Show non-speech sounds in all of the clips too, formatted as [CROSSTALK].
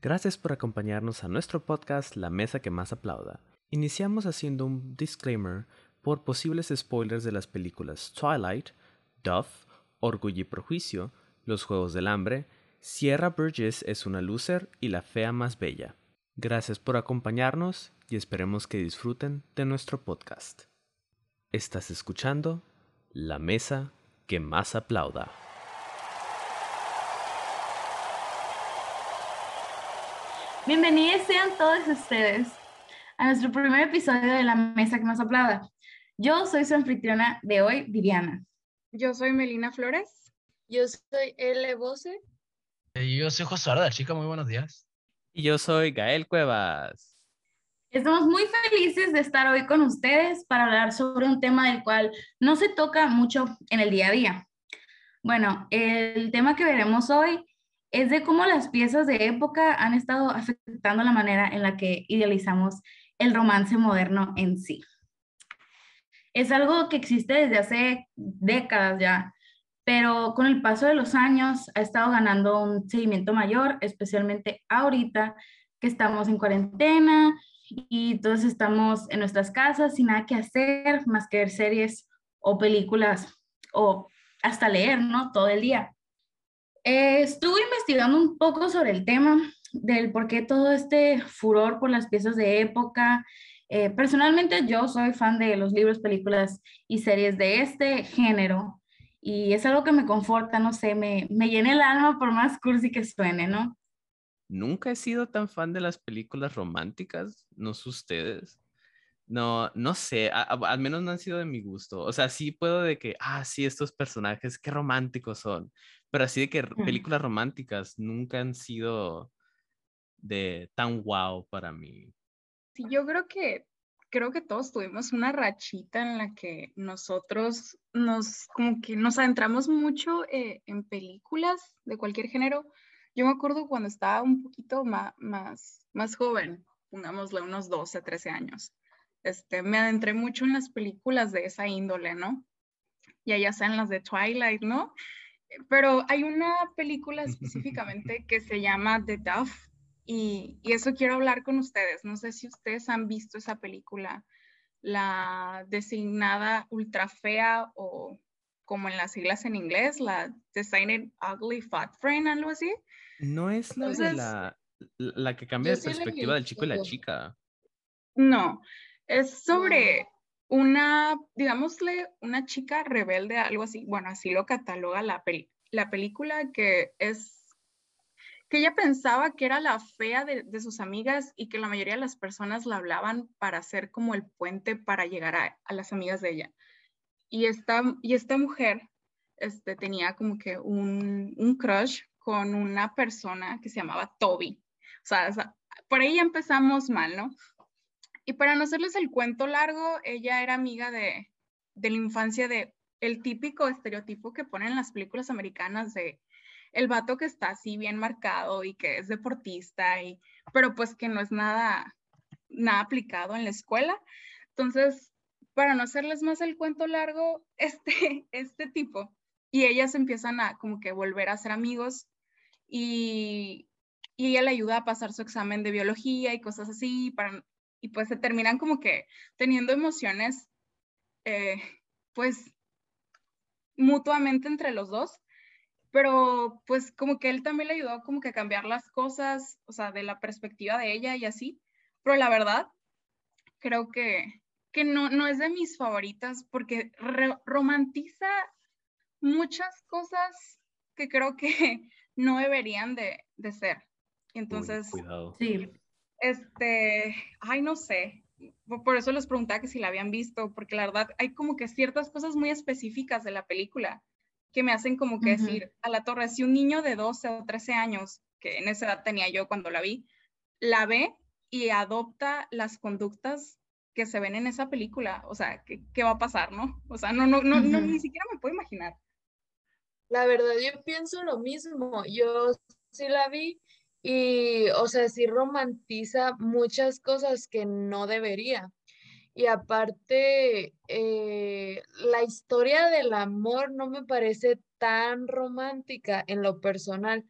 Gracias por acompañarnos a nuestro podcast La Mesa que más aplauda. Iniciamos haciendo un disclaimer por posibles spoilers de las películas Twilight, Duff, Orgullo y Prejuicio, Los Juegos del Hambre, Sierra Burgess es una loser y la fea más bella. Gracias por acompañarnos y esperemos que disfruten de nuestro podcast. Estás escuchando La Mesa que más aplauda. Bienvenidos sean todos ustedes a nuestro primer episodio de La Mesa que más aplauda. Yo soy su anfitriona de hoy, Viviana. Yo soy Melina Flores. Yo soy L. Bose. Eh, yo soy José Arda, chica, muy buenos días. Y yo soy Gael Cuevas. Estamos muy felices de estar hoy con ustedes para hablar sobre un tema del cual no se toca mucho en el día a día. Bueno, el tema que veremos hoy es de cómo las piezas de época han estado afectando la manera en la que idealizamos el romance moderno en sí. Es algo que existe desde hace décadas ya, pero con el paso de los años ha estado ganando un seguimiento mayor, especialmente ahorita que estamos en cuarentena y todos estamos en nuestras casas sin nada que hacer más que ver series o películas o hasta leer, ¿no? Todo el día. Eh, estuve investigando un poco sobre el tema del por qué todo este furor por las piezas de época. Eh, personalmente yo soy fan de los libros, películas y series de este género y es algo que me conforta, no sé, me, me llena el alma por más cursi que suene, ¿no? Nunca he sido tan fan de las películas románticas, no sé ustedes. No, no sé, al menos no han sido de mi gusto. O sea, sí puedo de que, ah, sí, estos personajes, qué románticos son. Pero así de que películas románticas nunca han sido de tan wow para mí. Sí, yo creo que creo que todos tuvimos una rachita en la que nosotros nos, como que nos adentramos mucho eh, en películas de cualquier género. Yo me acuerdo cuando estaba un poquito más, más, más joven, pongámosle unos 12, 13 años, este, me adentré mucho en las películas de esa índole, ¿no? Y allá sean las de Twilight, ¿no? Pero hay una película [LAUGHS] específicamente que se llama The Duff, y, eso quiero hablar con ustedes. No sé si ustedes han visto esa película, la designada ultra fea o como en las siglas en inglés, la Designer Ugly Fat Friend, algo así. No es la de la, la que cambia de perspectiva del chico y la chica. No, es sobre una, digámosle, una chica rebelde, algo así. Bueno, así lo cataloga la, la película, que es que ella pensaba que era la fea de, sus amigas y que la mayoría de las personas la hablaban para ser como el puente para llegar a, las amigas de ella. Y esta, y esta mujer este, tenía como que un, un crush con una persona que se llamaba Toby. O sea, por ahí empezamos mal, ¿no? Y para no hacerles el cuento largo, ella era amiga de, de la infancia de el típico estereotipo que ponen en las películas americanas de el vato que está así bien marcado y que es deportista, y, pero pues que no es nada, nada aplicado en la escuela. Entonces, para no hacerles más el cuento largo, [LAUGHS] este, este tipo y ellas empiezan a como que volver a ser amigos y, y ella le ayuda a pasar su examen de biología y cosas así, para, y pues se terminan como que teniendo emociones, eh, pues mutuamente entre los dos pero pues como que él también le ayudó como que a cambiar las cosas, o sea, de la perspectiva de ella y así, pero la verdad, creo que, que no, no es de mis favoritas porque romantiza muchas cosas que creo que [LAUGHS] no deberían de, de ser. Entonces, cuidado. sí, este, ay, no sé, por eso les preguntaba que si la habían visto, porque la verdad hay como que ciertas cosas muy específicas de la película que me hacen como que decir, a la torre, si un niño de 12 o 13 años, que en esa edad tenía yo cuando la vi, la ve y adopta las conductas que se ven en esa película, o sea, ¿qué, qué va a pasar, no? O sea, no, no, no, no, ni siquiera me puedo imaginar. La verdad, yo pienso lo mismo, yo sí la vi y, o sea, sí romantiza muchas cosas que no debería. Y aparte, eh, la historia del amor no me parece tan romántica en lo personal.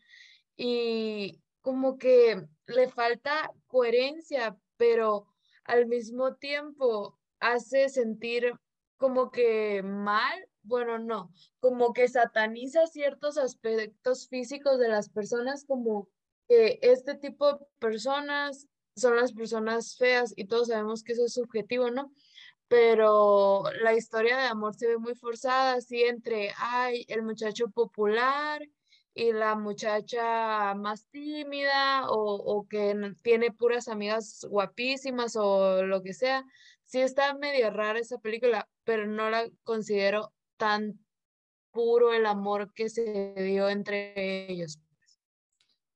Y, como que le falta coherencia, pero al mismo tiempo hace sentir como que mal, bueno, no, como que sataniza ciertos aspectos físicos de las personas, como que este tipo de personas son las personas feas y todos sabemos que eso es subjetivo, ¿no? Pero la historia de amor se ve muy forzada, así entre, ay, el muchacho popular y la muchacha más tímida o, o que tiene puras amigas guapísimas o lo que sea. Sí está medio rara esa película, pero no la considero tan puro el amor que se dio entre ellos.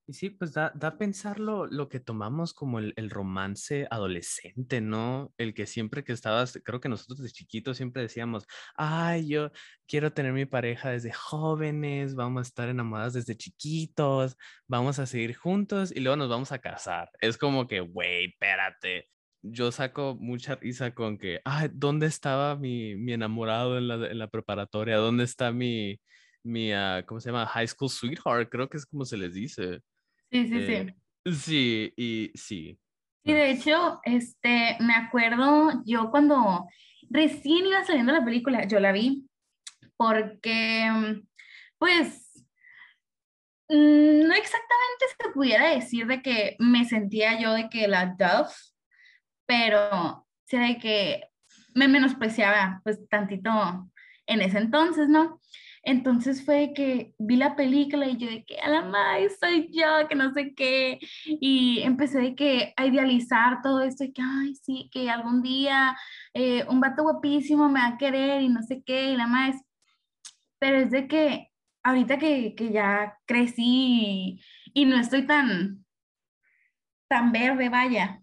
Y sí, pues da, da a pensar lo, lo que tomamos como el, el romance adolescente, ¿no? El que siempre que estabas, creo que nosotros de chiquitos siempre decíamos, ay, yo quiero tener mi pareja desde jóvenes, vamos a estar enamorados desde chiquitos, vamos a seguir juntos y luego nos vamos a casar. Es como que, güey, espérate. Yo saco mucha risa con que, ay, ¿dónde estaba mi, mi enamorado en la, en la preparatoria? ¿Dónde está mi, mi, ah, ¿cómo se llama? High School Sweetheart, creo que es como se les dice. Sí, sí, sí. Eh, sí, y sí. Sí, de hecho, este, me acuerdo yo cuando recién iba saliendo la película, yo la vi, porque, pues, mm, no exactamente se pudiera decir de que me sentía yo de que la Duff, pero sí de que me menospreciaba, pues, tantito en ese entonces, ¿no? Entonces fue que vi la película y yo de que a la madre soy yo, que no sé qué. Y empecé de que a idealizar todo esto y que, ay, sí, que algún día eh, un vato guapísimo me va a querer y no sé qué. Y la madre Pero es de que ahorita que, que ya crecí y, no estoy tan, tan verde, vaya,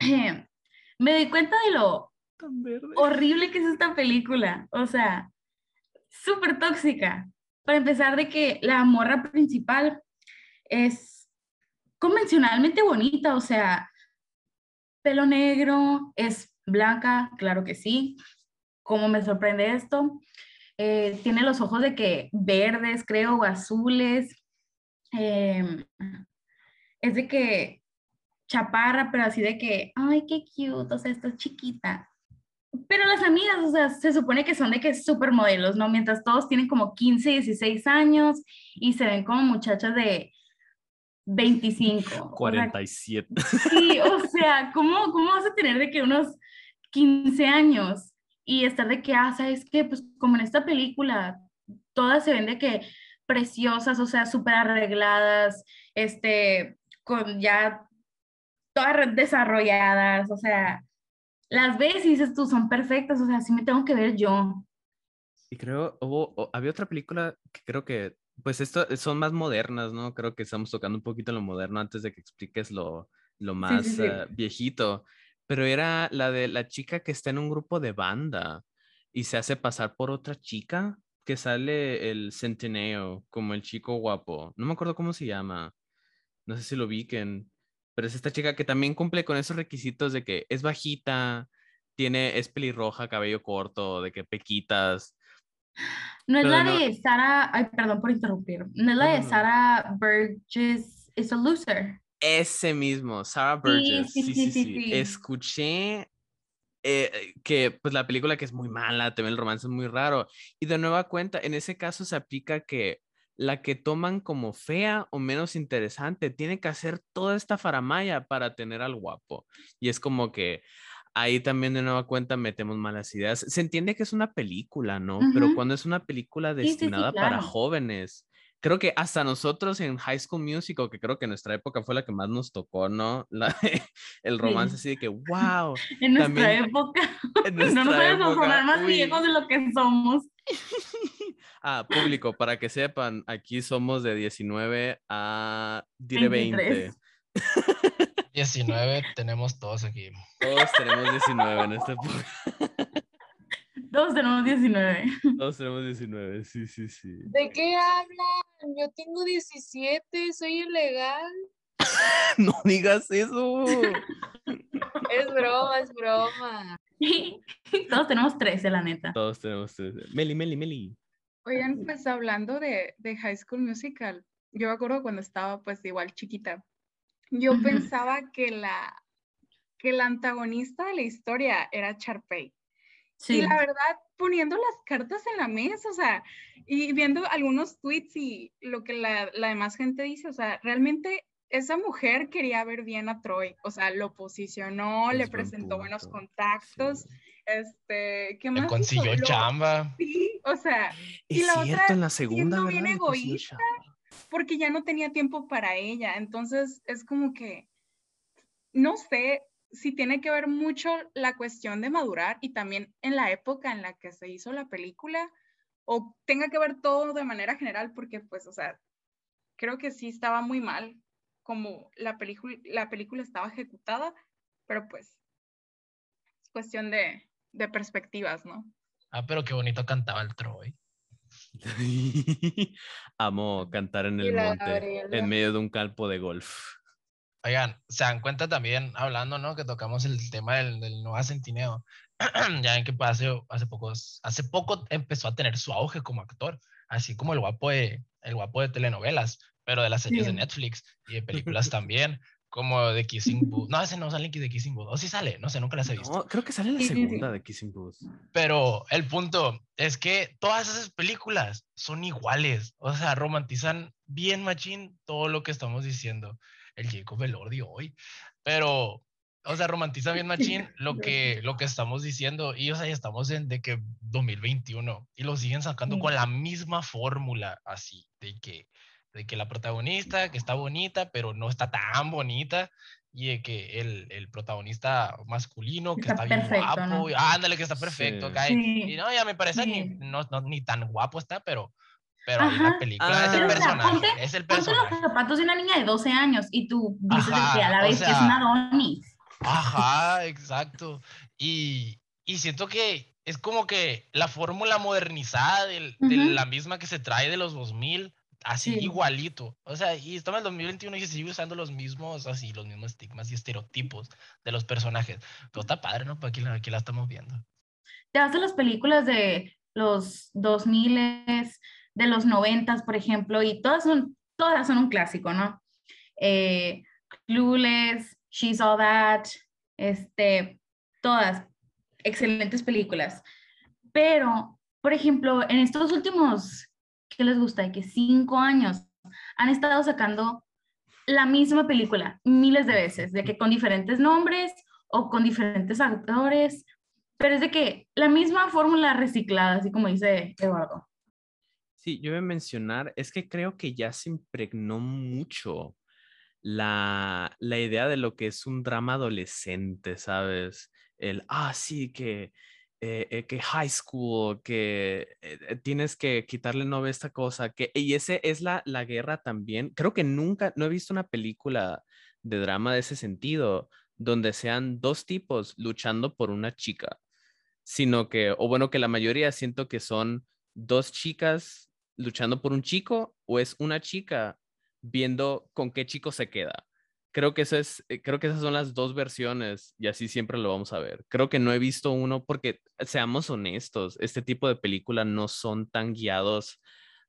[CLEARS THROAT] me doy cuenta de lo horrible que es esta película. O sea, súper tóxica. Para empezar, de que la morra principal es convencionalmente bonita, o sea, pelo negro, es blanca, claro que sí. ¿Cómo me sorprende esto? Eh, tiene los ojos de que verdes, creo, o azules. Em, es de que chaparra, pero así de que, ay, qué cute, o sea, está chiquita. Pero las amigas, o sea, se supone que son de que supermodelos, ¿no? Mientras todos tienen como 15, 16 años y se ven como muchachas de 25. 47. sí, o sea, ¿cómo, ¿cómo vas a tener de que unos 15 años y estar de que, ah, ¿sabes qué? Pues como en esta película, todas se ven de que preciosas, o sea, súper arregladas, este, con ya todas desarrolladas, o sea, las ves y dices tú, son perfectas, o sea, sí me tengo que ver yo. Y creo, hubo, había otra película que creo que, pues esto son más modernas, ¿no? Creo que estamos tocando un poquito lo moderno antes de que expliques lo, lo más eh, viejito. Pero era la de la chica que está en un grupo de banda y se hace pasar por otra chica que sale el centeneo como el chico guapo. No me acuerdo cómo se llama. No sé si lo viquen. Pero es esta chica que también cumple con esos requisitos de que es bajita, tiene, es pelirroja, cabello corto, de que pequitas. No es la de Sara, ay, perdón por interrumpir. No es la de Sara Burgess, es a loser. Ese mismo, Sarah Burgess. Sí, sí, sí. Escuché eh, que pues la película que es muy mala, también el romance es muy raro. Y de nueva cuenta, en ese caso se aplica que la que toman como fea o menos interesante. Tiene que hacer toda esta faramaya para tener al guapo. Y es como que ahí también de nueva cuenta metemos malas ideas. Se entiende que es una película, ¿no? Pero cuando es una película destinada para jóvenes, creo que hasta nosotros en High School Musical, que creo que en nuestra época fue la que más nos tocó, ¿no? [LAUGHS] La, el romance así de que, [LAUGHS] wow. En nuestra época. [LAUGHS] no nos podemos poner más viejos de lo que somos. ah, público, para que sepan, aquí somos de 19 a diré 20. 19 tenemos todos aquí. Todos tenemos 19 en este podcast. Todos tenemos 19. Todos tenemos 19, sí, sí, sí. ¿De qué hablan? Yo tengo 17, soy ilegal. [LAUGHS] no digas eso. es broma, es broma. Todos tenemos 13, la neta. Todos tenemos 13. Meli, Meli, Meli. Oigan, pues hablando de, de High School Musical, yo me acuerdo cuando estaba pues igual chiquita, yo pensaba que la, que la antagonista de la historia era Charpey. Sí. Y la verdad, poniendo las cartas en la mesa, o sea, y viendo algunos tweets y lo que la, la demás gente dice, o sea, realmente esa mujer quería ver bien a Troy, o sea, lo posicionó, Es le buen presentó buenos contactos, sí. este, ¿qué Le más? hizo? consiguió chamba. Sí, o sea, y Es la cierto, otra en la segunda, bien Le egoísta, porque ya no tenía tiempo para ella. Entonces es como que, no sé si tiene que ver mucho la cuestión de madurar y también en la época en la que se hizo la película, o tenga que ver todo de manera general, porque pues, o sea, creo que sí estaba muy mal como la película, la película estaba ejecutada, pero pues es cuestión de, de perspectivas, ¿no? Ah, pero qué bonito cantaba el Troy. [LAUGHS] Amo cantar en el monte, Gabriela. en medio de un campo de golf. Oigan, se dan cuenta también, hablando, ¿no? Que tocamos el tema del, del Nueva Centineo. [CLEARS THROAT] ya ven que pues, hace, hace, pocos, hace poco empezó a tener su auge como actor, así como el guapo de, el guapo de telenovelas, pero de las series de. Netflix y de películas [LAUGHS] también, como de Kissing Booth. No, ese no sale de Kissing Booth. O sí sale, no sé, nunca las he visto. No, creo que sale la segunda de Kissing Booth. Pero el punto es que todas esas películas son iguales. O sea, romantizan bien machín todo lo que estamos diciendo. El Jacob Elordi hoy. Pero, o sea, romantizan bien machín [LAUGHS] lo que, lo que estamos diciendo. Y, o sea, ya estamos en de que 2021 y lo siguen sacando Sí. con la misma fórmula así, de que, de que la protagonista, que está bonita, pero no está tan bonita. Y de que el, el protagonista masculino, que Está está bien perfecto, guapo, ¿no? y- ándale, que está perfecto, Sí. acá, y- Sí. y no, ya me parece ni, Sí. no, no, ni tan guapo está, pero, pero ahí en la Ajá. película es Ah. el o sea, personaje, ponte- es el Ponte los personaje. zapatos de una niña de 12 años y tú dices de que Ajá, a la o vez que es sea- una Donis. Ajá, exacto. Y, y siento que es como que la fórmula modernizada del- de Ujú. la misma que se trae de los 2000, así Sí. igualito. O sea, y estamos en el 2021 y se sigue usando los mismos, así, los mismos estigmas y estereotipos de los personajes. Pero está padre, ¿no? Pues aquí, aquí la estamos viendo. Te vas a las películas de los 2000, de los 90, por ejemplo, y todas son, todas son un clásico, ¿no? Eh, Clueless, She's All That, este, todas excelentes películas. Pero, por ejemplo, en estos últimos, ¿qué les gusta? Que cinco años han estado sacando la misma película miles de veces, de que con diferentes nombres o con diferentes actores, pero es de que la misma fórmula reciclada, así como dice Eduardo. Sí, yo voy a mencionar, es que creo que ya se impregnó mucho la, la idea de lo que es un drama adolescente, ¿sabes? El, ah, sí, que, eh, eh, que high school, que eh, eh, tienes que quitarle novia esta cosa, que, y ese es la, la guerra también. Creo que nunca, no he visto una película de drama de ese sentido, donde sean dos tipos luchando por una chica, sino que, o bueno, que la mayoría siento que son dos chicas luchando por un chico o es una chica viendo con qué chico se queda. Creo que, eso es, eh, creo que esas son las dos versiones y así siempre lo vamos a ver. Creo que no he visto uno porque, seamos honestos, este tipo de películas no son tan guiados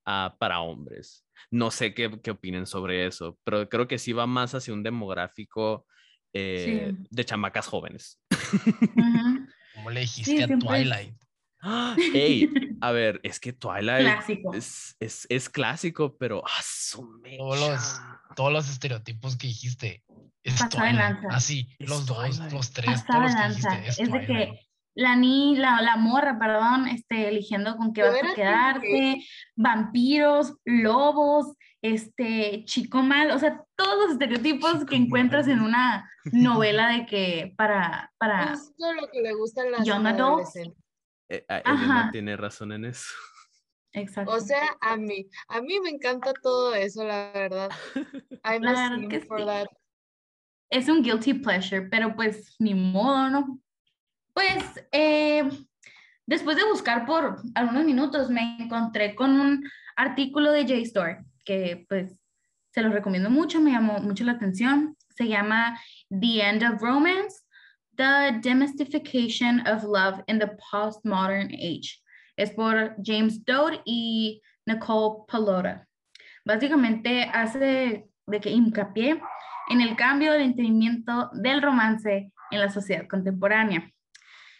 ah, para hombres. No sé qué, qué opinen sobre eso, pero creo que sí va más hacia un demográfico eh, Sí. de chamacas jóvenes. Ujú. Como le dijiste Sí, a Twilight. ¡Ah! Ey, [LAUGHS] a ver, es que Twilight Clásico. es, es, es clásico, pero ¡ah, su Todos los, mecha! todos los estereotipos que dijiste. Es Pasada de Twilight. lanza. Así, Es los dos, los tres, Pasada todos de los que lanza. dijiste. Es, Es de que la ni la, la morra, perdón, este, eligiendo con qué vas a quedarte, vampiros, lobos, este, chico mal, o sea, todos los estereotipos Chico que encuentras en mal. una novela de que para, para, Justo lo que le gusta a las Young adults. Eh, Elena tiene razón en eso. exacto. O sea, a mí, a mí me encanta todo eso, la verdad. [LAUGHS] I'm La verdad que for sí. that. es un guilty pleasure, pero pues ni modo, ¿no? Pues eh, después de buscar por algunos minutos me encontré con un artículo de JSTOR que pues se los recomiendo mucho, me llamó mucho la atención. Se llama The End of Romance, The Demystification of Love in the Postmodern Age. Es por James Dodd y Nicole Palota. básicamente hace de que hincapié en el cambio del entendimiento del romance en la sociedad contemporánea.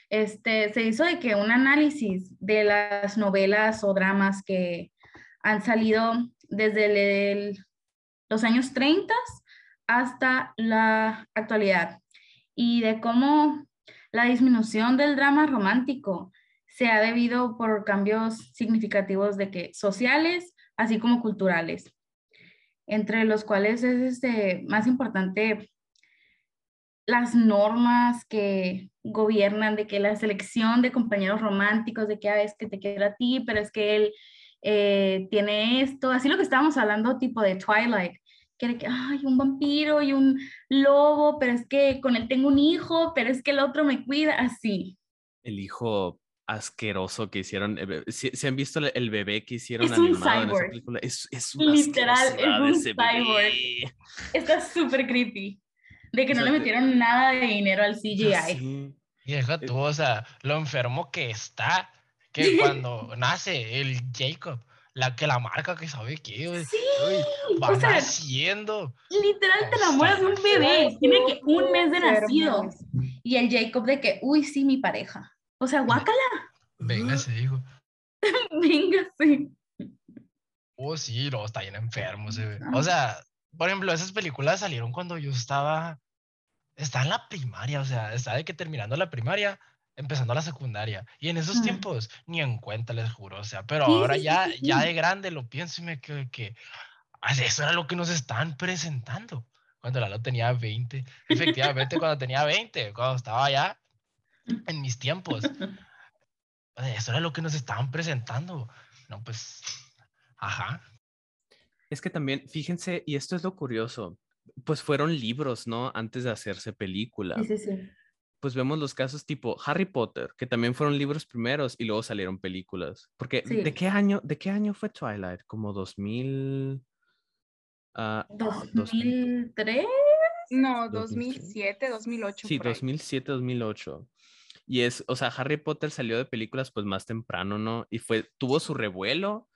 Este, se hizo de que un análisis de las novelas o dramas que han salido desde los años 30 hasta la actualidad y de cómo la disminución del drama romántico se ha debido por cambios significativos de que sociales, así como culturales, entre los cuales es este, más importante las normas que gobiernan de que la selección de compañeros románticos, de que a ah, veces que te quiere a ti, pero es que él eh, tiene esto, así lo que estábamos hablando tipo de Twilight, que que, hay un vampiro y un lobo, pero es que con él tengo un hijo, pero es que el otro me cuida, así. El hijo asqueroso que hicieron. Eh, ¿Se, han visto el bebé que hicieron es animado en esa película? Es, es Literal, es un cyborg. Está súper creepy. De que no le metieron nada de dinero al CGI. Y deja tú, o sea, lo enfermo que está, que [LAUGHS] cuando nace el Jacob, la que la marca que sabe qué, sí, va o sea, naciendo. Literal te enamoras de un bebé, tiene que un mes de nacido. Y el Jacob de que, uy, sí, mi pareja. O sea, guácala. Véngase, hijo. [LAUGHS] Véngase. Oh, sí, no, está bien enfermo ese O sea, por ejemplo, esas películas salieron cuando yo estaba, estaba en la primaria, o sea, estaba de que terminando la primaria, empezando la secundaria. Y en esos tiempos, ni en cuenta, les juro, o sea, pero ahora ya, ya de grande lo pienso y me quedo que eso era lo que nos estaban presentando cuando Lalo tenía 20. Efectivamente, cuando tenía 20, cuando estaba ya en mis tiempos. [LAUGHS] Eso era lo que nos estaban presentando. No, pues, ajá. Es que también, fíjense, y esto es lo curioso, pues fueron libros, ¿no? Antes de hacerse película. Sí, sí, sí. Pues vemos los casos tipo Harry Potter, que también fueron libros primeros y luego salieron películas. Porque, ¿de qué año, de qué año fue Twilight? Como 2000... Uh, ¿2003? No, 2007, 2008. Sí, 2007, 2008. Y es, o sea, Harry Potter salió de películas pues más temprano, ¿no? Y fue, tuvo su revuelo,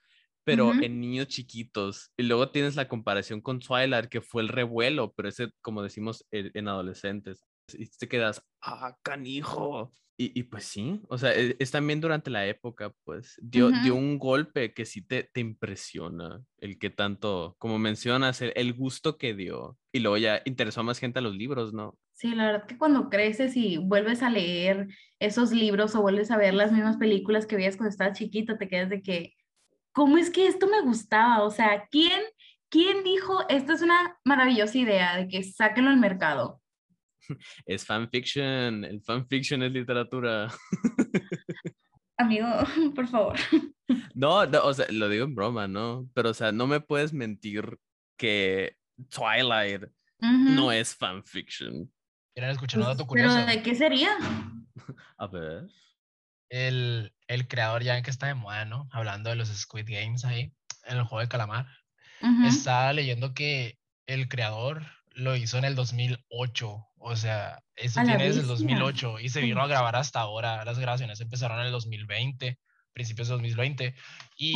pero en niños chiquitos. Y luego tienes la comparación con Twilight, que fue el revuelo, pero ese, como decimos, en adolescentes. Y te quedas, ah, canijo. Y, y pues sí, o sea, e, es, también durante la época, pues, dio, dio un golpe que sí te, te impresiona, el que tanto, como mencionas, el, el, gusto que dio. Y luego ya interesó a más gente a los libros, ¿no? Sí, la verdad que cuando creces y vuelves a leer esos libros o vuelves a ver las mismas películas que veías cuando estabas chiquito, te quedas de que, ¿cómo es que esto me gustaba? O sea, ¿quién, quién dijo, esta es una maravillosa idea de que sáquenlo al mercado? Es fanfiction, el fanfiction es literatura. [LAUGHS] Amigo, [LAUGHS] por favor. [LAUGHS] No, no, o sea, lo digo en broma, ¿no? Pero, o sea, no me puedes mentir que Twilight no es fanfiction. ¿Quieren escuchar un pues, dato curioso? ¿Pero de qué sería? A ver el, el creador ya que está de moda, ¿no? Hablando de los Squid Games ahí, en el juego de calamar, estaba leyendo que el creador lo hizo en el 2008, o sea, eso tiene desde el 2008 y se vino a grabar hasta ahora, las grabaciones empezaron en el 2020 principios de 2020. Y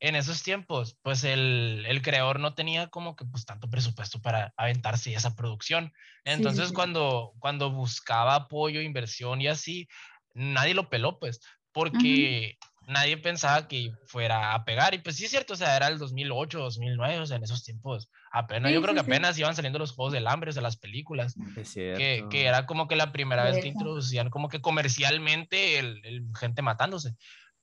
en esos tiempos, pues el, el, creador no tenía como que pues tanto presupuesto para aventarse esa producción. Entonces, Cuando, cuando buscaba apoyo, inversión y así, nadie lo peló, pues, porque nadie pensaba que fuera a pegar. Y pues sí es cierto, o sea, era el 2008, 2009, o sea, en esos tiempos, apenas, yo creo que apenas iban saliendo los juegos del hambre, o sea, las películas. Que, que, era como que la primera vez que introducían como que comercialmente el, el gente matándose.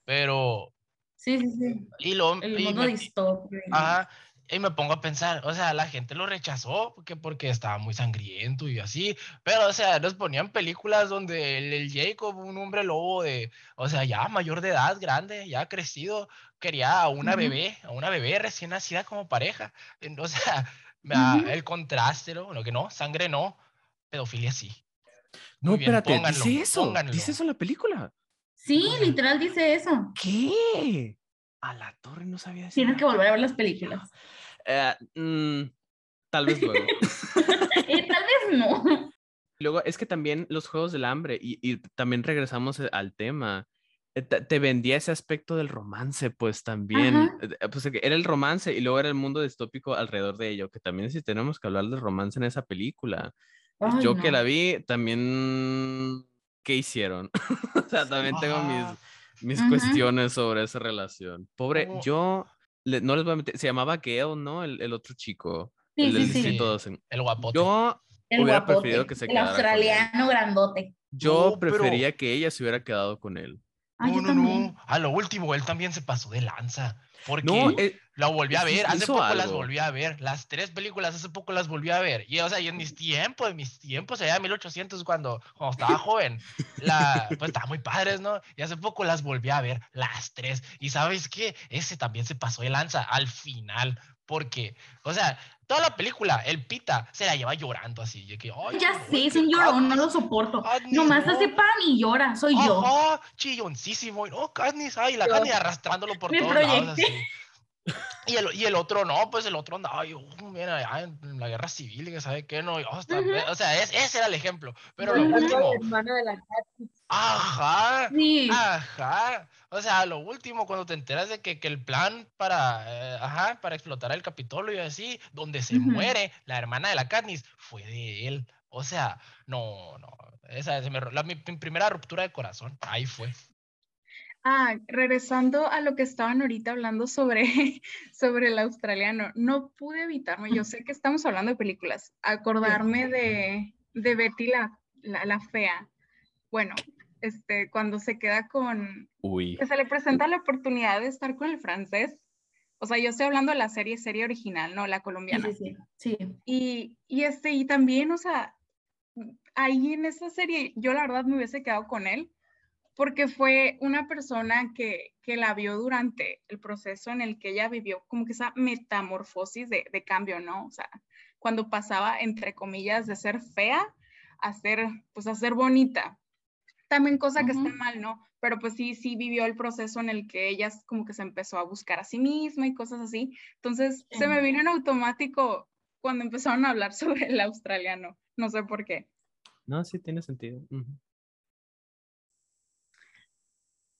Pero... Sí, sí, sí. Y lo, el mundo distópico. Ajá, y me pongo a pensar, o sea, la gente lo rechazó porque, porque estaba muy sangriento y así, pero, o sea, nos ponían películas donde el, Jacob, un hombre lobo de, o sea, ya mayor de edad, grande, ya crecido, quería a una bebé, a una bebé recién nacida como pareja. O sea, [LAUGHS] el contraste, ¿no? Lo que no, sangre no, pedofilia sí. No, espérate, dice eso, dice eso en la película. Sí, literal dice eso. ¿Qué? A la torre no sabía eso. Tienes que volver a ver las películas. Eh, mm, tal vez luego. [LAUGHS] Eh, tal vez no. Luego, es que también los Juegos del Hambre, y, también regresamos al tema, eh, te, vendía ese aspecto del romance, pues también. Ajá. eh, Pues que era el romance y luego era el mundo distópico alrededor de ello, que también sí tenemos que hablar del romance en esa película. Ay, Yo que la vi, también, ¿qué hicieron? [LAUGHS] O sea, también tengo mis, Mis cuestiones sobre esa relación. Pobre, ¿Cómo? yo le- no les voy a meter, se llamaba Gale, ¿no? El, el otro chico, Sí, el sí. 12. El guapote. Yo, El hubiera guapote, preferido que se el quedara con él. australiano grandote. yo No, pero- prefería que ella se hubiera quedado con él. Ay, no, yo no, también. no. A lo último, él también se pasó de lanza. Porque No, eh, la volví a ver. Hace poco las algo. volví a ver. Las tres películas hace poco las volví a ver. Y, o sea, y en mis tiempos, en mis tiempos, allá en 1800, cuando, cuando estaba joven, la, pues estaban muy padres, ¿no? Y hace poco las volví a ver, las tres. Y ¿sabes qué? Ese también se pasó de lanza al final. Porque, o sea, toda la película, el pita se la lleva llorando así. de que, "Ay, Ya güey, sé, es un llorón, no Katniss". lo soporto. Katniss, Nomás no. hace pan y llora, soy yo. Chilloncísimo. No, Katniss, ay, la Katniss arrastrándolo por me todos lados proyecté. así. [LAUGHS] Y el, y el otro no, pues el otro andaba, yo, mira, allá en la guerra civil, que sabe qué, no, y, oh, está- Ujú. o sea, es- ese era el ejemplo. Pero lo último, de la ajá, Sí, ajá, o sea, lo último, cuando te enteras de que, que el plan para, eh, ajá, para explotar el Capitolio y así, donde se Ujú. muere la hermana de la Katniss, fue de él. O sea, no, no, esa es mi, la- mi primera ruptura de corazón, ahí fue. Ah, regresando a lo que estaban ahorita hablando sobre, [LAUGHS] sobre el australiano, no pude evitarme, yo sé que estamos hablando de películas, acordarme de, de Betty la, la, la fea. Bueno, este, cuando se queda con, Uy. que se le presenta la oportunidad de estar con el francés. O sea, yo estoy hablando de la serie, serie original, no la colombiana. sí, sí. sí. Y, y este, y también, o sea, ahí en esa serie, yo la verdad me hubiese quedado con él, porque fue una persona que, que la vio durante el proceso en el que ella vivió como que esa metamorfosis de, de cambio, ¿no? O sea, cuando pasaba, entre comillas, de ser fea a ser, pues, a ser bonita. También cosa que está mal, ¿no? Pero pues sí, sí vivió el proceso en el que ella como que se empezó a buscar a sí misma y cosas así. Entonces, se me Sí. vino en automático cuando empezaron a hablar [LAUGHS] sobre el australiano. No sé por qué. No, sí tiene sentido. Ujú.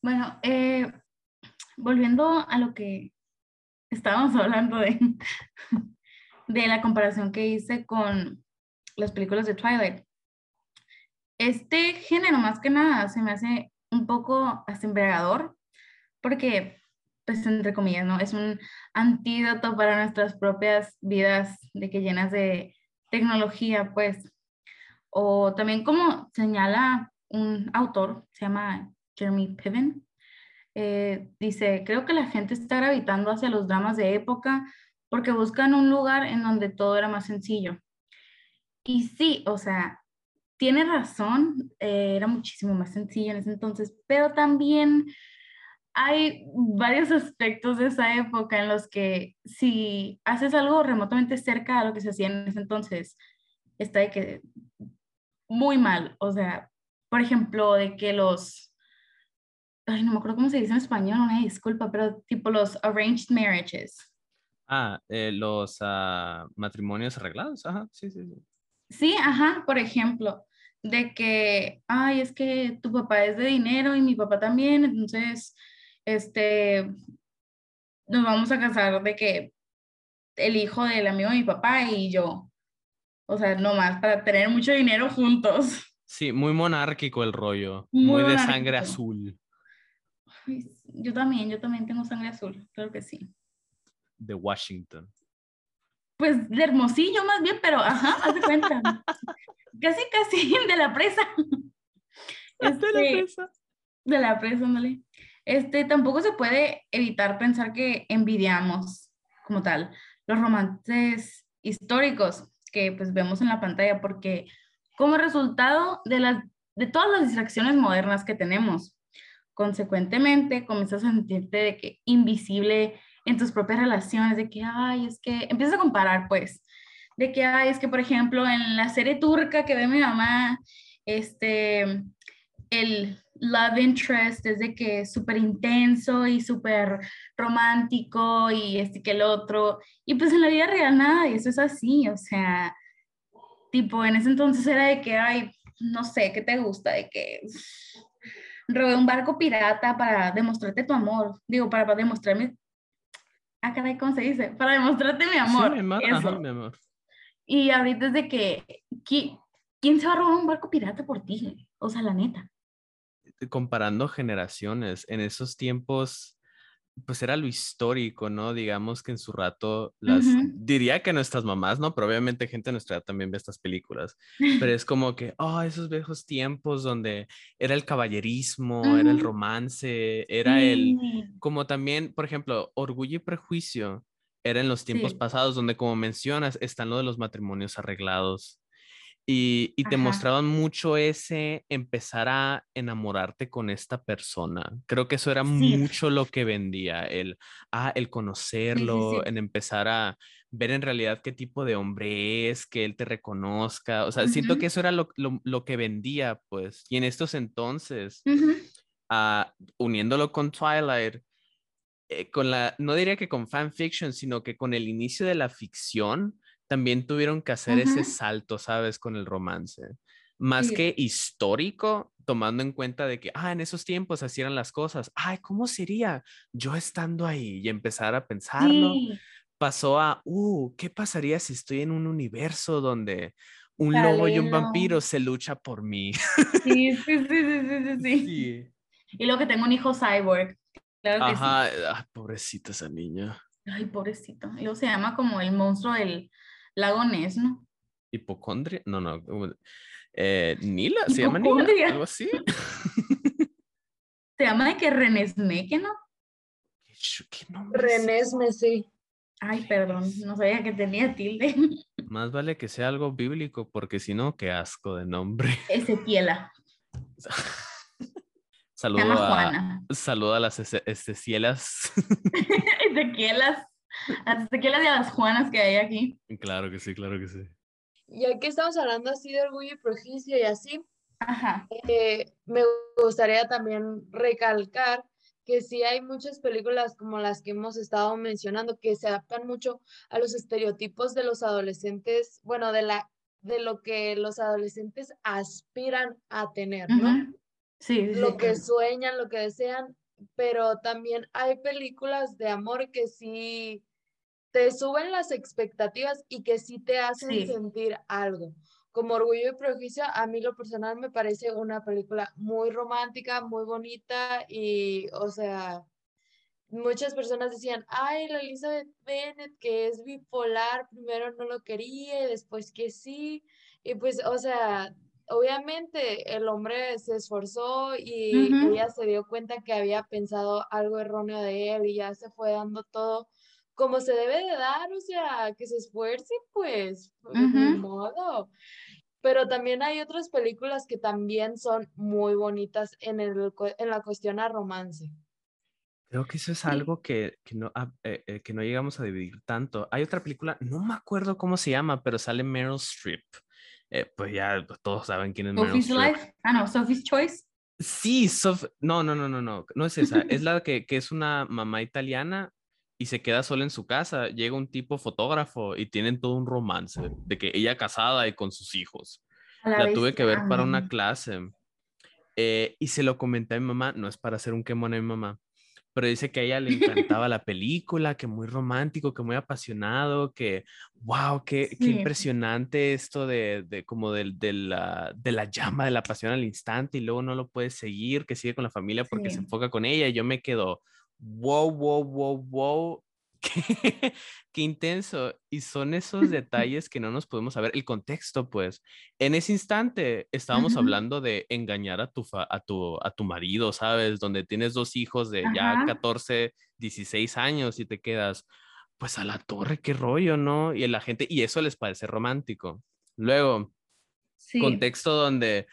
Bueno, eh, volviendo a lo que estábamos [LAUGHS] hablando de, de la comparación que hice con las películas de Twilight. Este género, más que nada, se me hace un poco hasta embriagador, porque, pues, entre comillas, ¿no? Es un antídoto para nuestras propias vidas de que llenas de tecnología, pues. O también como señala un autor, se llama Jeremy Piven, eh, dice, creo que la gente está gravitando hacia los dramas de época porque buscan un lugar en donde todo era más sencillo. Y sí, o sea, tiene razón, eh, era muchísimo más sencillo en ese entonces, pero también hay varios aspectos de esa época en los que si haces algo remotamente cerca a lo que se hacía en ese entonces, está de que muy mal, o sea, por ejemplo, de que los, ay, no me acuerdo cómo se dice en español, una disculpa, pero tipo los arranged marriages. Ah, eh, los ah, matrimonios arreglados. Ajá, sí, sí, sí. Sí, ajá, por ejemplo, de que, ay, es que tu papá es de dinero y mi papá también, entonces, este, nos vamos a casar de que el hijo del amigo de mi papá y yo. O sea, nomás para tener mucho dinero juntos. Sí, muy monárquico el rollo. Muy Muy, de sangre azul. Yo también, yo también tengo sangre azul, claro que sí. De Washington. Pues de Hermosillo más bien, pero ajá, haz de cuenta. [LAUGHS] casi, casi de la presa. Este, De la presa, ándale. Este, tampoco se puede evitar pensar que envidiamos, como tal, los romances históricos que pues vemos en la pantalla, porque como resultado de, las, de todas las distracciones modernas que tenemos, consecuentemente comienzas a sentirte de que invisible en tus propias relaciones, de que, ay, es que, empiezas a comparar, pues, de que, ay, es que, por ejemplo, en la serie turca que ve mi mamá, este, el love interest es de que es súper intenso y súper romántico y este que el otro. Y pues en la vida real nada, y eso es así, o sea, tipo, en ese entonces era de que, ay, no sé, ¿qué te gusta? De que robé un barco pirata para demostrarte tu amor. Digo, para, para demostrarme. Ah, caray, ¿cómo se dice? Para demostrarte mi amor. Sí, mi amor. eso. Ajá, mi amor. Y ahorita es de que, ¿qui- ¿quién se va a robar un barco pirata por ti? O sea, la neta. comparando generaciones, en esos tiempos, pues era lo histórico, ¿no? Digamos que en su rato, las, diría que nuestras mamás, ¿no? Pero obviamente gente de nuestra edad también ve estas películas, pero [LAUGHS] es como que, oh, esos viejos tiempos donde era el caballerismo, era el romance, era el, como también, por ejemplo, Orgullo y Prejuicio, era en los tiempos Sí. pasados, donde como mencionas, están lo de los matrimonios arreglados. Y, y te Ajá. mostraban mucho ese empezar a enamorarte con esta persona. Creo que eso era Sí. mucho lo que vendía, el, ah, el conocerlo, sí. en empezar a ver en realidad qué tipo de hombre es, que él te reconozca. O sea, siento Ujú. que eso era lo, lo- lo que vendía, pues. Y en estos entonces, Ujú. ah, uniéndolo con Twilight, eh, con la, no diría que con fanfiction, sino que con el inicio de la ficción, también tuvieron que hacer ese Ujú. salto, ¿sabes? Con el romance. Más Sí. que histórico, tomando en cuenta de que, ah, en esos tiempos así eran las cosas. Ay, ¿cómo sería yo estando ahí? Y empezar a pensarlo. Sí. Pasó a, uh, ¿qué pasaría si estoy en un universo donde un lobo y un vampiro se lucha por mí? Sí, sí, sí, sí, sí, sí, sí. Sí. Y luego que tengo un hijo cyborg. Claro que Ajá, ah, pobrecita esa niña. sí. Ay, pobrecito. Y luego se llama como el monstruo del lago Ness, ¿no? hipocondria, no, no, eh, Nila, se llama Nila, Hipocondria. algo así. [LAUGHS] Se llama de que Renesmeke, ¿no? ¿Qué, qué nombre es René ese? Messi. Ay, perdón, no sabía que tenía tilde. [LAUGHS] Más vale que sea algo bíblico, porque si no, qué asco de nombre. Ezequiela. [LAUGHS] Saludo a, saludo a las ese- estecielas. Ezequielas. A las a las Juanas que hay aquí. claro que sí, claro que sí. Ya que estamos hablando así de orgullo y prejuicio y así, Ajá. eh, me gustaría también recalcar que sí hay muchas películas como las que hemos estado mencionando que se adaptan mucho a los estereotipos de los adolescentes, bueno, de la de lo que los adolescentes aspiran a tener, ¿no? Sí, sí, Lo sí. que sueñan, lo que desean, pero también hay películas de amor que sí te suben las expectativas y que sí te hacen Sí. sentir algo. Como Orgullo y Prejuicio, a mí lo personal me parece una película muy romántica, muy bonita y, o sea, muchas personas decían, ay, la Elizabeth Bennet que es bipolar, primero no lo quería y después que sí. Y pues, o sea, obviamente el hombre se esforzó y Ujú. ella se dio cuenta que había pensado algo erróneo de él y ya se fue dando todo como se debe de dar, o sea, que se esfuerce, pues, pues, ni Ujú. modo. Pero también hay otras películas que también son muy bonitas en, el, en la cuestión a romance. Creo que eso es algo que, que no, ah, eh, eh, que no llegamos a dividir tanto. Hay otra película, no me acuerdo cómo se llama, pero sale Meryl Streep. Eh, pues ya todos saben quién es Meryl Sophie's Streep. Life. Ah, no, Sophie's Choice. Sí, Sof- no, no, no, no, no, no es esa. Es la que, que es una mamá italiana y se queda sola en su casa. Llega un tipo fotógrafo y tienen todo un romance de que ella casada y con sus hijos. A la tuve que ver para una clase eh, y se lo comenté a mi mamá. No es para hacer un quemón a mi mamá, pero dice que a ella le [LAUGHS] encantaba la película, que muy romántico, que muy apasionado, que wow, qué, qué impresionante esto de, de como del- de, la, de la llama de la pasión al instante y luego no lo puede seguir, que sigue con la familia porque se enfoca con ella y yo me quedo, wow, wow, wow, wow. [LAUGHS] Qué, qué intenso. Y son esos [LAUGHS] detalles que no nos podemos saber. El contexto, pues, en ese instante estábamos Ujú. hablando de engañar a tu, fa- a tu, a tu marido, ¿sabes? Donde tienes dos hijos de ya Ajá. 14, 16 años y te quedas, pues a la torre, qué rollo, ¿no? Y la gente, y eso les parece romántico. Luego, Sí. contexto donde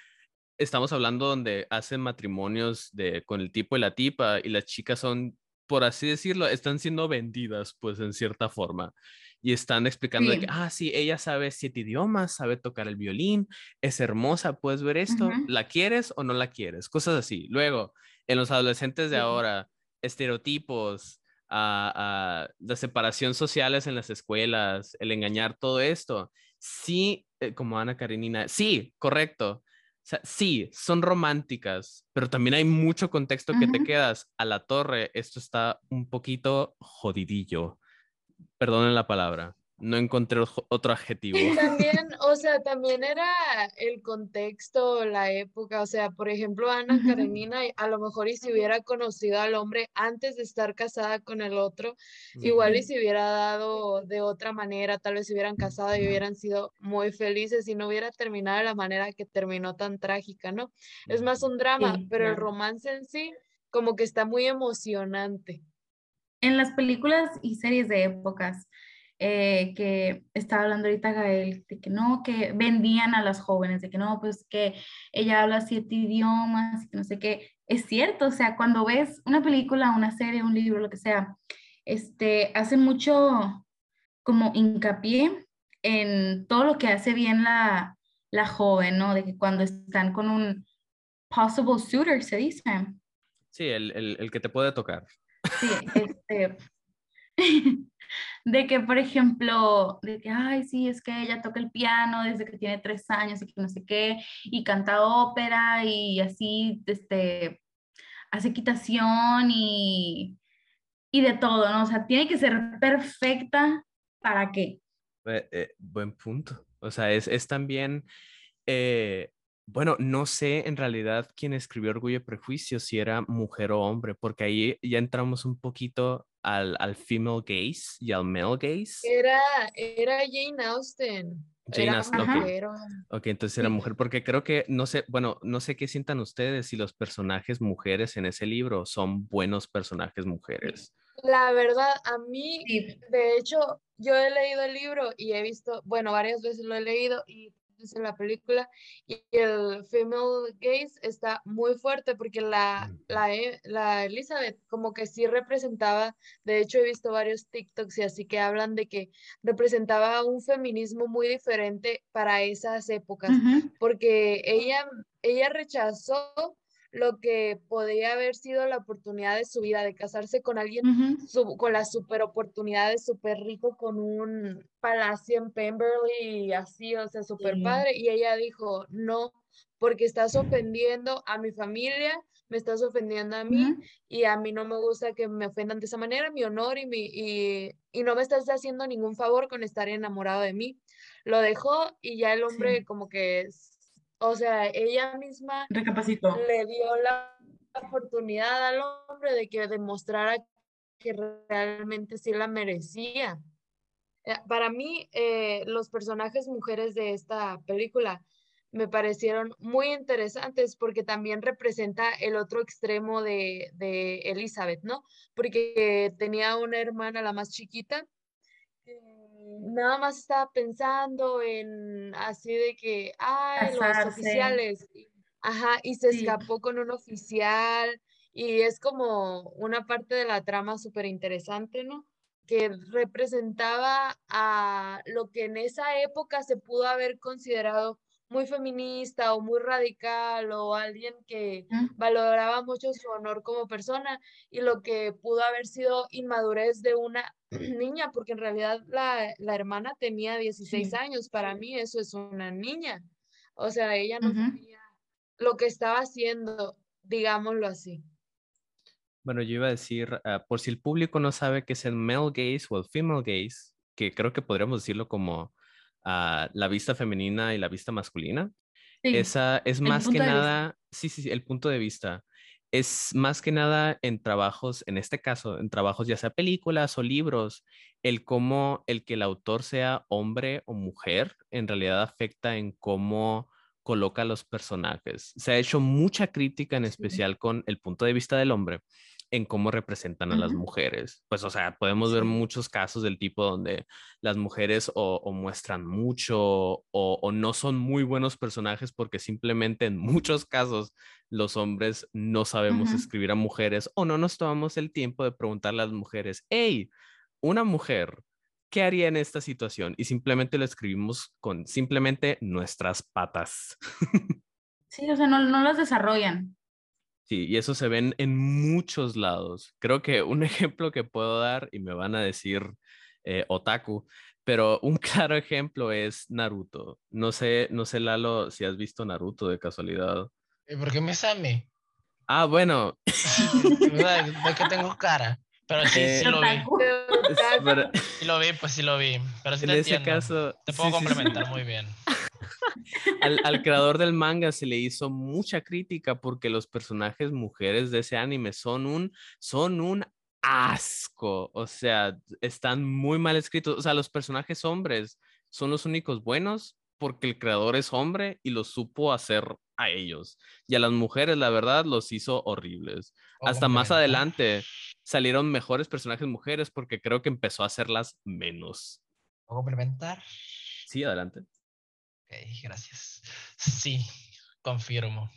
estamos hablando donde hacen matrimonios de, con el tipo y la tipa y las chicas son, por así decirlo, están siendo vendidas, pues en cierta forma. Y están explicando de que, ah, sí, ella sabe siete idiomas, sabe tocar el violín, es hermosa, puedes ver esto. ¿la quieres o no la quieres? Cosas así. Luego, en los adolescentes de Sí. ahora, estereotipos, a, a la separación sociales en las escuelas, el engañar todo esto. Sí, eh, como Ana Karenina, sí, correcto. Sea, sí, son románticas, pero también hay mucho contexto que te quedas a la torre. Esto está un poquito jodidillo. Perdonen la palabra. No encontré otro adjetivo. [LAUGHS] También, o sea, también era el contexto, la época, o sea, por ejemplo, Ana. Karenina, y a lo mejor y si hubiera conocido al hombre antes de estar casada con el otro, igual y se hubiera dado de otra manera, tal vez se hubieran casado y hubieran sido muy felices y no hubiera terminado de la manera que terminó tan trágica, ¿no? Es más un drama, Sí, pero el romance en sí como que está muy emocionante. En las películas y series de épocas eh, que estaba hablando ahorita Gael, de que no, que vendían a las jóvenes, de que no, pues que ella habla siete idiomas, que no sé qué. Es cierto, o sea, cuando ves una película, una serie, un libro, lo que sea, este, hacen mucho como hincapié en todo lo que hace bien la, la joven, ¿no? De que cuando están con un possible suitor, se dice. Sí, el, el- el que te puede tocar. Sí, este, [LAUGHS] [LAUGHS] de que, por ejemplo, de que, ay, sí, es que ella toca el piano desde que tiene tres años y que no sé qué, y canta ópera y así, este, hace equitación y, y de todo, ¿no? O sea, tiene que ser perfecta para qué. Eh, eh, buen punto. O sea, es, es también, eh, bueno, no sé en realidad quién escribió Orgullo y Prejuicio, si era mujer o hombre, porque ahí ya entramos un poquito al, al female gaze y al male gaze. Era, era Jane Austen. Jane Era Austen, ok. mujer, o- Ok, entonces era mujer, porque creo que, no sé, bueno, no sé qué sientan ustedes si los personajes mujeres en ese libro son buenos personajes mujeres. La verdad, a mí, de hecho, yo he leído el libro y he visto, bueno, varias veces lo he leído y es en la película y el female gaze está muy fuerte porque la, Ujú. la, E- la Elizabeth como que sí representaba, de hecho he visto varios TikToks y así que hablan de que representaba un feminismo muy diferente para esas épocas ujú, porque ella, ella rechazó lo que podía haber sido la oportunidad de su vida, de casarse con alguien su- con las super oportunidades, súper rico, con un palacio en Pemberley y así, o sea, súper Sí. padre. Y ella dijo, no, porque estás ofendiendo a mi familia, me estás ofendiendo a mí y a mí no me gusta que me ofendan de esa manera, mi honor y, mi, y, y no me estás haciendo ningún favor con estar enamorado de mí. Lo dejó y ya el hombre Sí. como que, es- o sea, ella misma le dio la oportunidad al hombre de que demostrara que realmente sí la merecía. Eh, Para mí, eh, los personajes mujeres de esta película me parecieron muy interesantes porque también representa el otro extremo de, de Elizabeth, ¿no? Porque tenía una hermana, la más chiquita, que nada más estaba pensando en así de que, ay, los oficiales, ajá, y se Sí. escapó con un oficial, y es como una parte de la trama súper interesante, ¿no? Que representaba a lo que en esa época se pudo haber considerado muy feminista o muy radical o alguien que valoraba mucho su honor como persona y lo que pudo haber sido inmadurez de una [CLEARS THROAT] niña, porque en realidad la, la hermana tenía 16 Sí. años. Para mí eso es una niña. O sea, ella no sabía lo que estaba haciendo, digámoslo así. Bueno, yo iba a decir, ah, por si el público no sabe qué es el male gaze o el female gaze, que creo que podríamos decirlo como ah, la vista femenina y la vista masculina. Sí. Esa es más que nada, sí, sí, sí, el punto de vista. Es más que nada en trabajos, en este caso, en trabajos ya sea películas o libros, el cómo el que el autor sea hombre o mujer en realidad afecta en cómo coloca a los personajes. Se ha hecho mucha crítica, en Sí. especial con el punto de vista del hombre, en cómo representan a las mujeres. Pues, o sea, podemos ver muchos casos del tipo donde las mujeres o, o muestran mucho o, o no son muy buenos personajes porque simplemente en muchos casos los hombres no sabemos escribir a mujeres o no nos tomamos el tiempo de preguntarle a las mujeres, hey, una mujer, ¿qué haría en esta situación? Y simplemente lo escribimos con simplemente nuestras patas. [LAUGHS] Sí, o sea, no, no las desarrollan. Sí, y eso se ven en muchos lados. Creo que un [LAUGHS] ejemplo que puedo dar, y me van a decir eh, otaku, pero un [LAUGHS] claro ejemplo es Naruto. No sé, no sé, Lalo, si has visto Naruto de casualidad. ¿Y por qué me same? Ah, bueno. [LAUGHS] ¿De qué tengo cara? Pero sí, Eh, sí lo vi. Pero Sí lo vi, pues sí lo vi. Pero sí en te ese entiendo. caso, Te puedo sí, sí, sí. complementar muy bien. Al, al creador del manga se le hizo mucha crítica porque los personajes mujeres de ese anime son un, son un asco. O sea, están muy mal escritos. O sea, los personajes hombres son los únicos buenos porque el creador es hombre y lo supo hacer a ellos. Y a las mujeres, la verdad, los hizo horribles. Puedo Hasta más adelante salieron mejores personajes mujeres porque creo que empezó a hacerlas menos. ¿Puedo complementar? Sí, adelante. Ok, gracias. Sí, confirmo.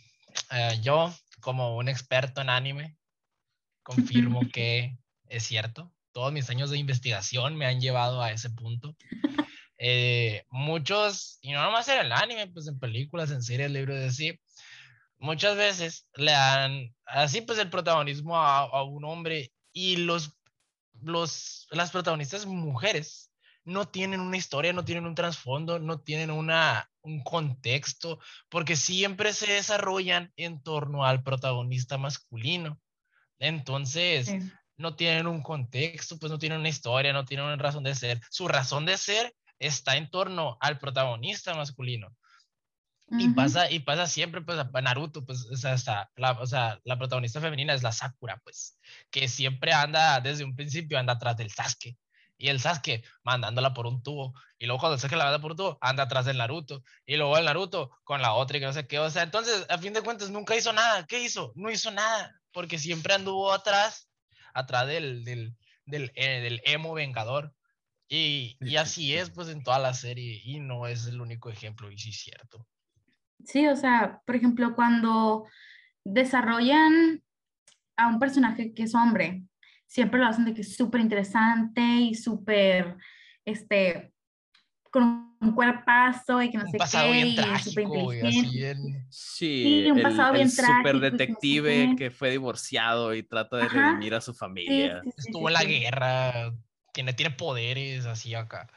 Eh, yo, como un experto en anime, confirmo [LAUGHS] que es cierto. Todos mis años de investigación me han llevado a ese punto. Eh, muchos, y no nomás en el anime, pues en películas, en series, libros, así, muchas veces le dan así pues el protagonismo a, a un hombre y los, los, las protagonistas mujeres no tienen una historia, no tienen un trasfondo, no tienen una, un contexto, porque siempre se desarrollan en torno al protagonista masculino. Entonces, Sí. no tienen un contexto, pues no tienen una historia, no tienen una razón de ser. Su razón de ser está en torno al protagonista masculino. Y pasa, y pasa siempre, pues, a Naruto, pues, o sea, hasta la, o sea, la protagonista femenina es la Sakura, pues, que siempre anda, desde un principio, anda atrás del Sasuke. Y el Sasuke mandándola por un tubo. Y luego cuando el Sasuke la manda por un tubo, anda atrás del Naruto. Y luego el Naruto con la otra y que no sé qué. O sea, entonces, a fin de cuentas, nunca hizo nada. ¿Qué hizo? No hizo nada. Porque siempre anduvo atrás, atrás del, del, del, eh, del emo vengador. Y, y así es, pues, en toda la serie. Y no es el único ejemplo, y sí es cierto. Sí, o sea, por ejemplo, cuando desarrollan a un personaje que es hombre, siempre lo hacen de que es súper interesante y súper, este, con un cuerpazo y que no un sé pasado qué, bien y trágico, inteligente. bien... Sí, un el, pasado el bien super trágico y que no sé detective que fue divorciado y trata de Ajá. redimir a su Sí, familia. sí, sí, Estuvo sí, en la sí. guerra, tiene, tiene poderes así acá.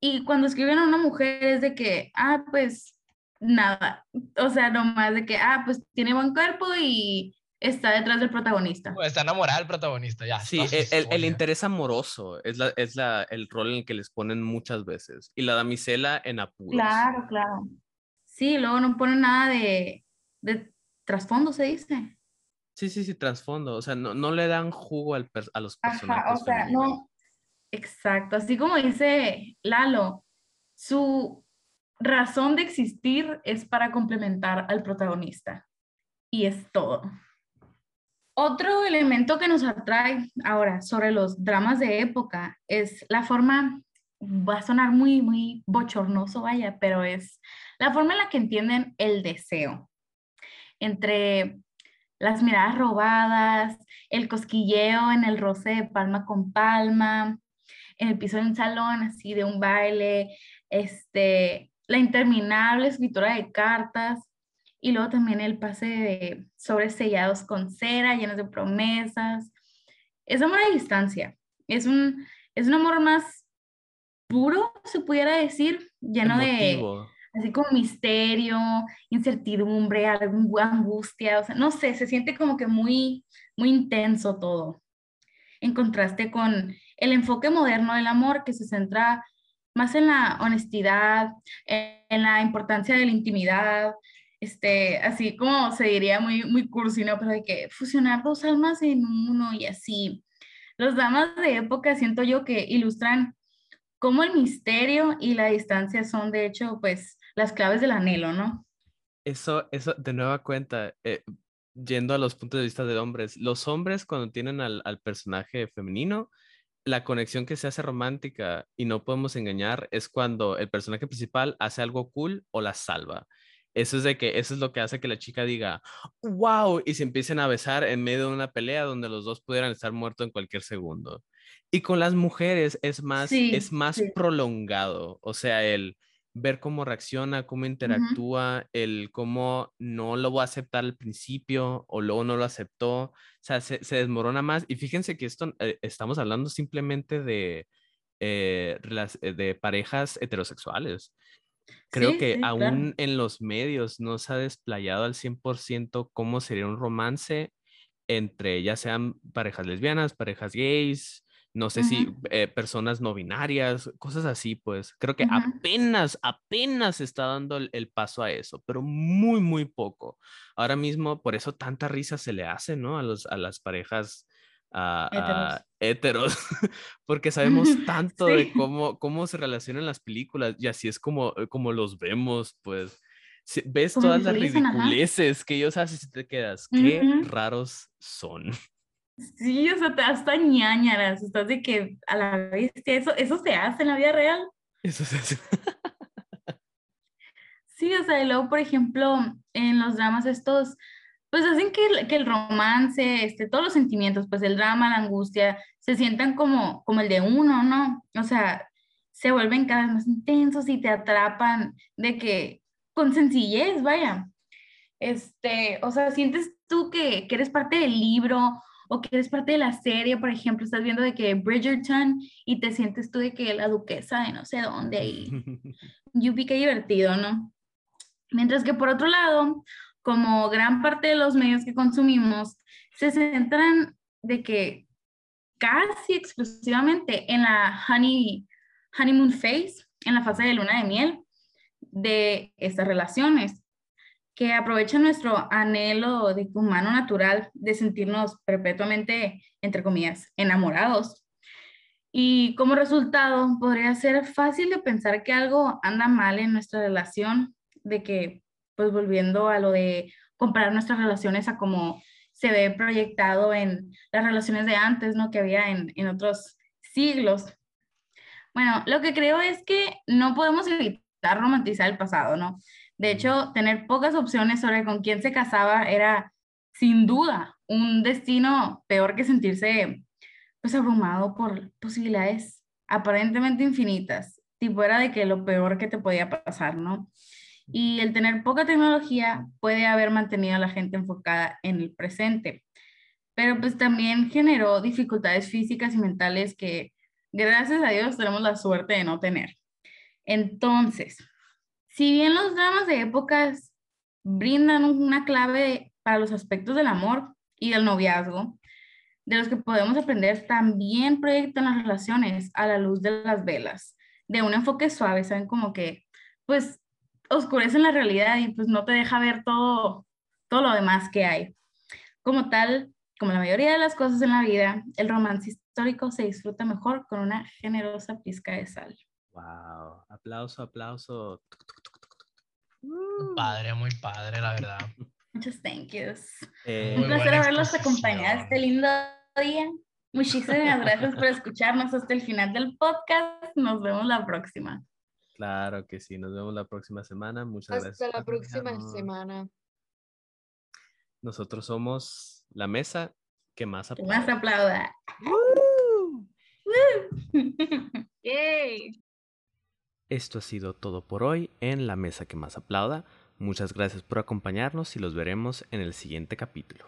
Y cuando escriben a una mujer es de que, ah, pues nada, o sea, nomás de que, ah, pues tiene buen cuerpo y está detrás del protagonista. Pues, Está enamorada del protagonista, ya. Sí, su el, el- interés amoroso es, la, es la, el rol en el que les ponen muchas veces. Y la damisela en apuros. Claro, claro. Sí, luego no ponen nada de, de trasfondo, se dice. Sí, sí, sí, trasfondo. O sea, no, no le dan jugo al per- a los personajes. Ajá, o sea, femeninos. no. Exacto, así como dice Lalo, su razón de existir es para complementar al protagonista. Y es todo. Otro elemento que nos atrae ahora sobre los dramas de época es la forma, va a sonar muy, muy bochornoso, vaya, pero es la forma en la que entienden el deseo. Entre las miradas robadas, el cosquilleo en el roce de palma con palma, en el piso de un salón así de un baile, este, la interminable escritura de cartas y luego también el pase de sobres sellados con cera, llenos de promesas. Es amor a distancia, es un, es un amor más puro, se pudiera decir, lleno de, Emotivo. así como misterio, incertidumbre, angustia, o sea, no sé, se siente como que muy, muy intenso todo. En contraste con el enfoque moderno del amor que se centra más en la honestidad, en la importancia de la intimidad, este, así como se diría muy, muy cursi, ¿no? Pero de que fusionar dos almas en uno y así. Los dramas de época siento yo que ilustran cómo el misterio y la distancia son, de hecho, pues, las claves del anhelo, ¿no? Eso, eso, de nueva cuenta, eh, yendo a los puntos de vista de hombres, los hombres cuando tienen al personaje femenino, la conexión que se hace romántica y no podemos engañar es cuando el personaje principal hace algo cool o la salva. Eso es de que eso es lo que hace que la chica diga, wow, y se empiecen a besar en medio de una pelea donde los dos pudieran estar muertos en cualquier segundo. Y con las mujeres es más, Sí, es más sí. prolongado, o sea, el ver cómo reacciona, cómo interactúa, el cómo no lo va a aceptar al principio o luego no lo aceptó, o sea, se, se desmorona más. Y fíjense que esto, eh, estamos hablando simplemente de, eh, eh, de parejas heterosexuales. Creo Sí, que sí, claro. aún en los medios no se ha desplayado al 100% cómo sería un romance entre ya sean parejas lesbianas, parejas gays, no sé si eh, personas no binarias, cosas así, pues creo que apenas, apenas se está dando el, el paso a eso, pero muy, muy poco. Ahora mismo, por eso tanta risa se le hace, ¿no? A, los, a las parejas ah, heteros, [LAUGHS] porque sabemos [LAUGHS] tanto de Sí. cómo, cómo se relacionan las películas y así es como, eh, como los vemos, pues. ves Como todas las ajá. ridiculeces que ellos hacen y te quedas, qué Ujú. raros son. [LAUGHS] Sí, o sea, te hasta ñañaras, estás de que a la bestia, eso, eso se hace en la vida real. Eso se hace. Sí, o sea, y luego, por ejemplo, en los dramas estos, pues hacen que el, que el romance, este, todos los sentimientos, pues el drama, la angustia, se sientan como, como el de uno, ¿no? O sea, se vuelven cada vez más intensos y te atrapan de que, con sencillez, vaya. Este, o sea, sientes tú que, que eres parte del libro o que eres parte de la serie, por ejemplo, estás viendo de que Bridgerton y te sientes tú de que la duquesa de no sé dónde y [LAUGHS] yupi, qué divertido, ¿no? Mientras que por otro lado, como gran parte de los medios que consumimos se centran de que casi exclusivamente en la honey, honeymoon phase, en la fase de luna de miel de estas relaciones, que aprovechan nuestro anhelo de humano natural de sentirnos perpetuamente, entre comillas, enamorados. Y como resultado, podría ser fácil de pensar que algo anda mal en nuestra relación, de que, pues volviendo a lo de comparar nuestras relaciones a como se ve proyectado en las relaciones de antes, ¿no? Que había en, en otros siglos. Bueno, lo que creo es que no podemos evitar romantizar el pasado, ¿no? De hecho, tener pocas opciones sobre con quién se casaba era sin duda un destino peor que sentirse pues abrumado por posibilidades aparentemente infinitas. Tipo era de que lo peor que te podía pasar, ¿no? Y el tener poca tecnología puede haber mantenido a la gente enfocada en el presente, pero pues también generó dificultades físicas y mentales que gracias a Dios tenemos la suerte de no tener. Entonces, si bien los dramas de épocas brindan una clave para los aspectos del amor y del noviazgo, de los que podemos aprender, también proyectan las relaciones a la luz de las velas, de un enfoque suave, ¿saben? Como que, pues, oscurecen la realidad y pues no te deja ver todo, todo lo demás que hay. Como tal, como la mayoría de las cosas en la vida, el romance histórico se disfruta mejor con una generosa pizca de sal. Wow, aplauso, aplauso. Padre, muy padre, la verdad. Muchas thank yous. Eh, Un placer haberlos acompañado este lindo día. Muchísimas gracias por escucharnos hasta el final del podcast. Nos vemos la próxima. Claro que sí, nos vemos la próxima semana. Muchas gracias. Hasta la próxima semana. Nosotros somos la mesa que más Que más aplauda. [LAUGHS] Yay. Esto ha sido todo por hoy en La Mesa que más aplauda. Muchas gracias por acompañarnos y los veremos en el siguiente capítulo.